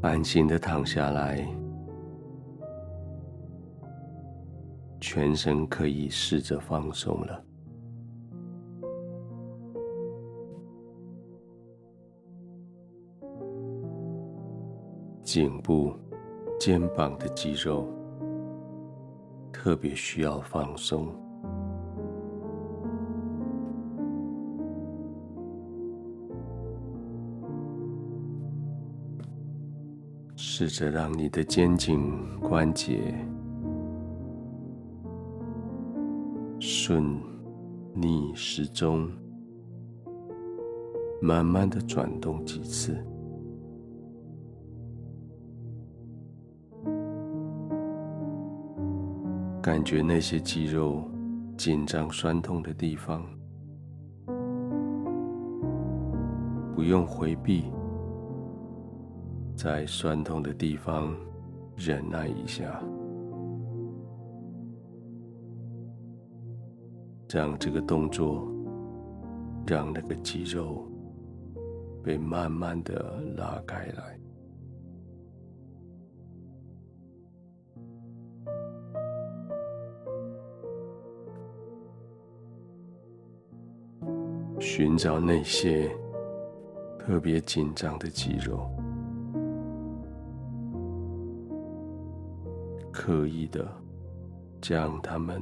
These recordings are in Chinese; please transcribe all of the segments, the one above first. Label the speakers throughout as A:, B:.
A: 安心的躺下来，全身可以试着放松了。颈部、肩膀的肌肉特别需要放松。试着让你的肩颈关节顺逆时钟，慢慢的转动几次。感觉那些肌肉紧张、酸痛的地方，不用回避，在酸痛的地方忍耐一下，让这个动作，让那个肌肉被慢慢的拉开来。寻找那些特别紧张的肌肉，刻意的将它们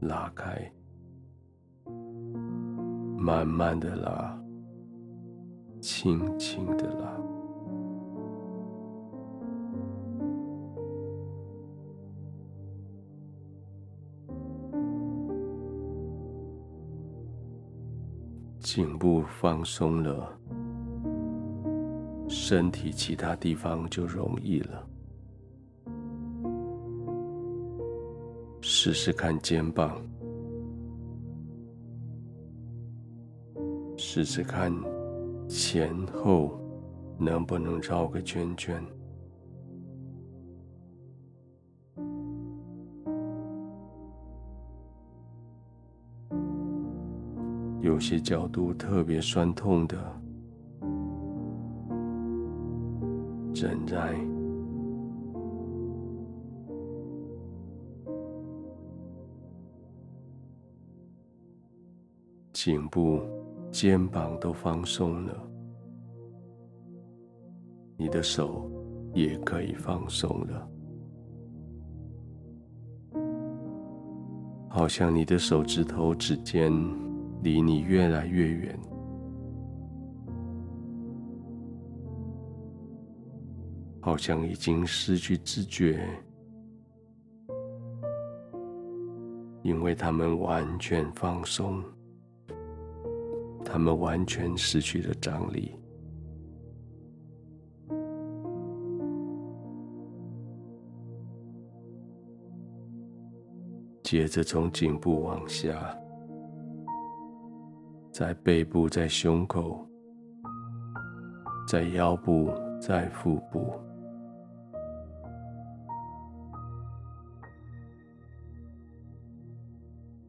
A: 拉开，慢慢的拉，轻轻的拉。颈部放松了，身体其他地方就容易了。试试看肩膀，试试看前后能不能绕个圈圈。有些角度特别酸痛的，忍耐。颈部、肩膀都放松了，你的手也可以放松了，好像你的手指头指尖。离你越来越远，好像已经失去知觉，因为他们完全放松，他们完全失去了张力。接着从颈部往下。在背部，在胸口，在腰部，在腹部，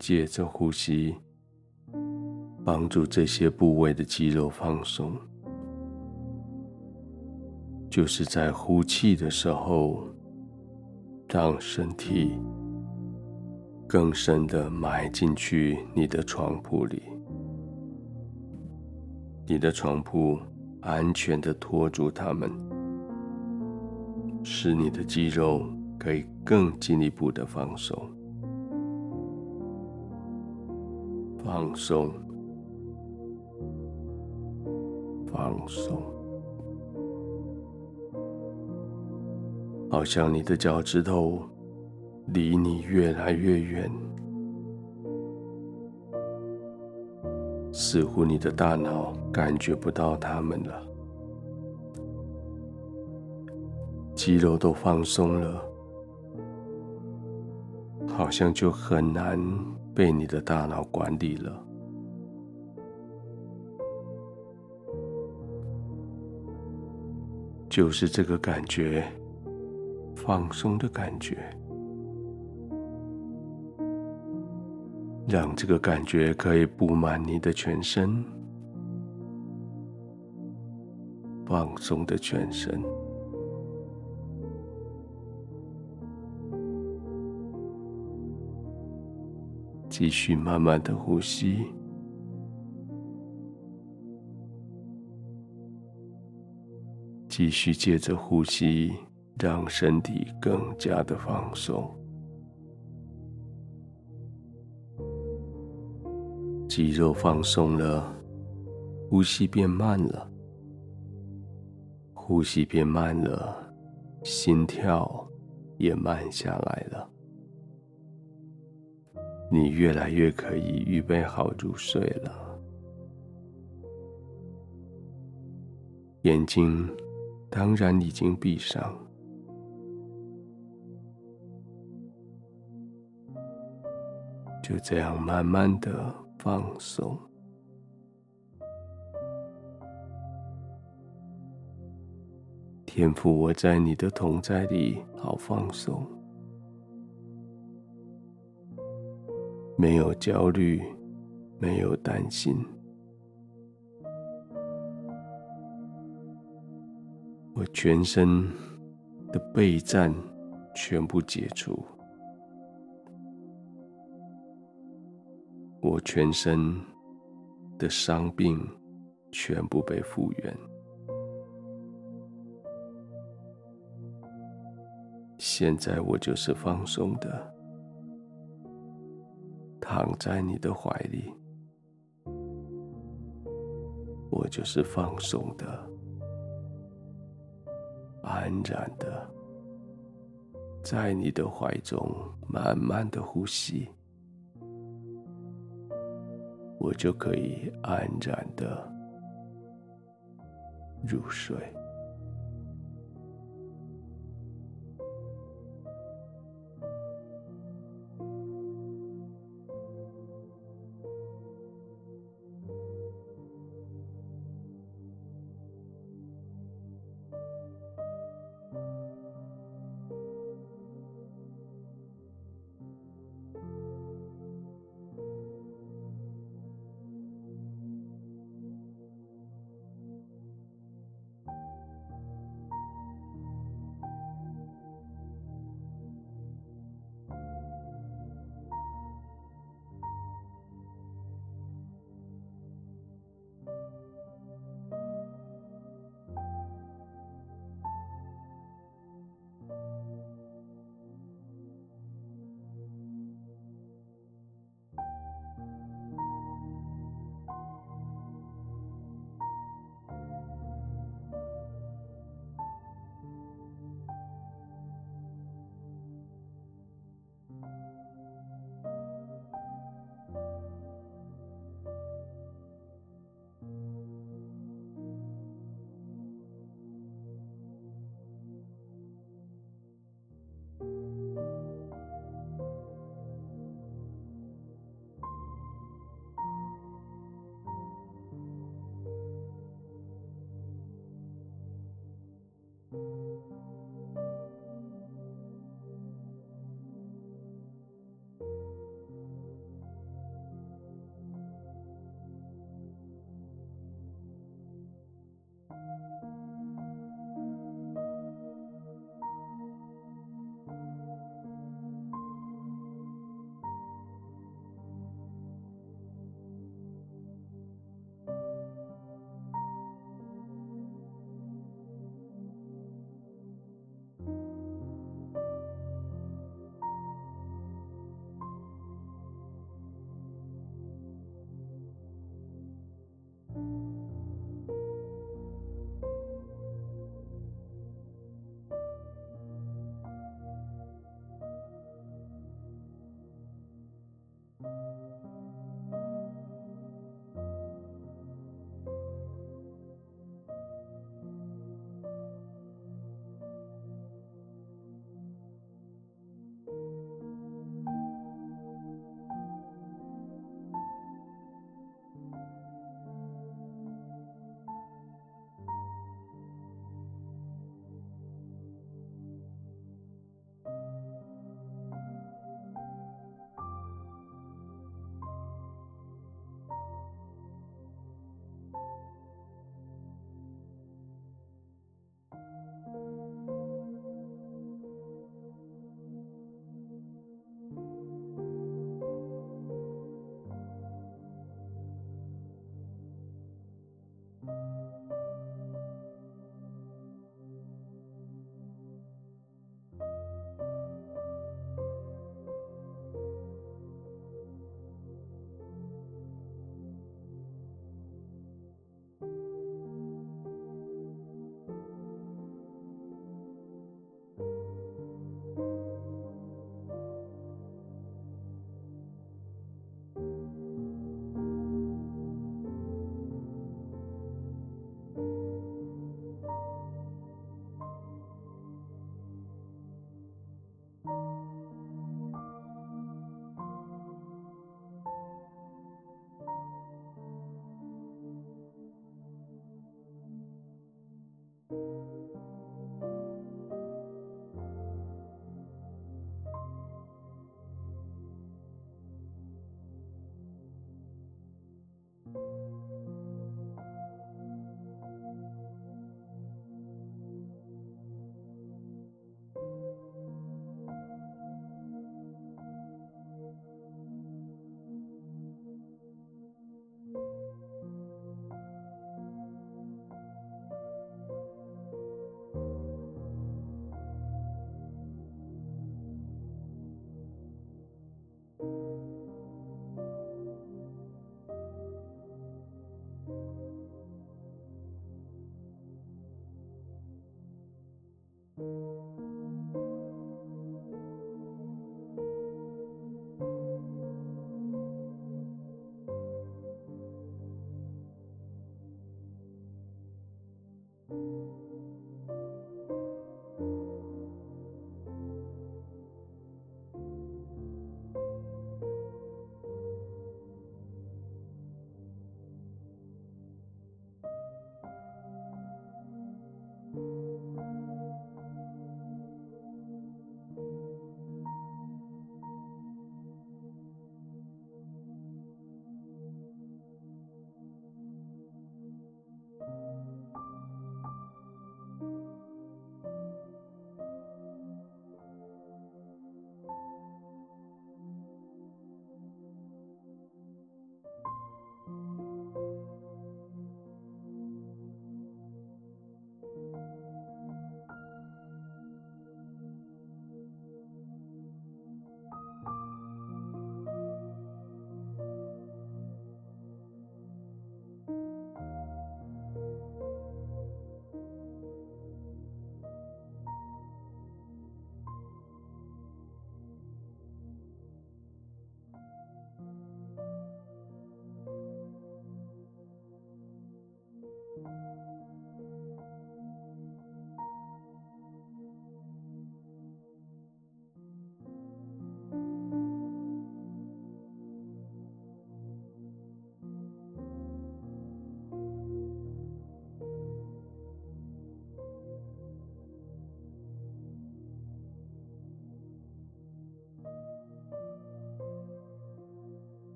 A: 借着呼吸，帮助这些部位的肌肉放松。就是在呼气的时候，让身体更深的埋进去你的床铺里。你的床铺安全的托住它们，使你的肌肉可以更进一步的放松，放松，放松，好像你的脚趾头离你越来越远。似乎你的大脑感觉不到它们了，肌肉都放松了，好像就很难被你的大脑管理了。就是这个感觉放松的感觉让这个感觉可以布满你的全身放松的全身。继续慢慢的呼吸。继续借着呼吸，让身体更加的放松。肌肉放松了，呼吸变慢了，呼吸变慢了，心跳也慢下来了。你越来越可以预备好入睡了，眼睛当然已经闭上，就这样慢慢的。放松，天赋，我在你的同在里好放松，没有焦虑，没有担心，我全身的备战全部解除。我全身的伤病全部被复原，现在我就是放松的，躺在你的怀里，我就是放松的，安然的，在你的怀中慢慢的呼吸。我就可以安然的入睡。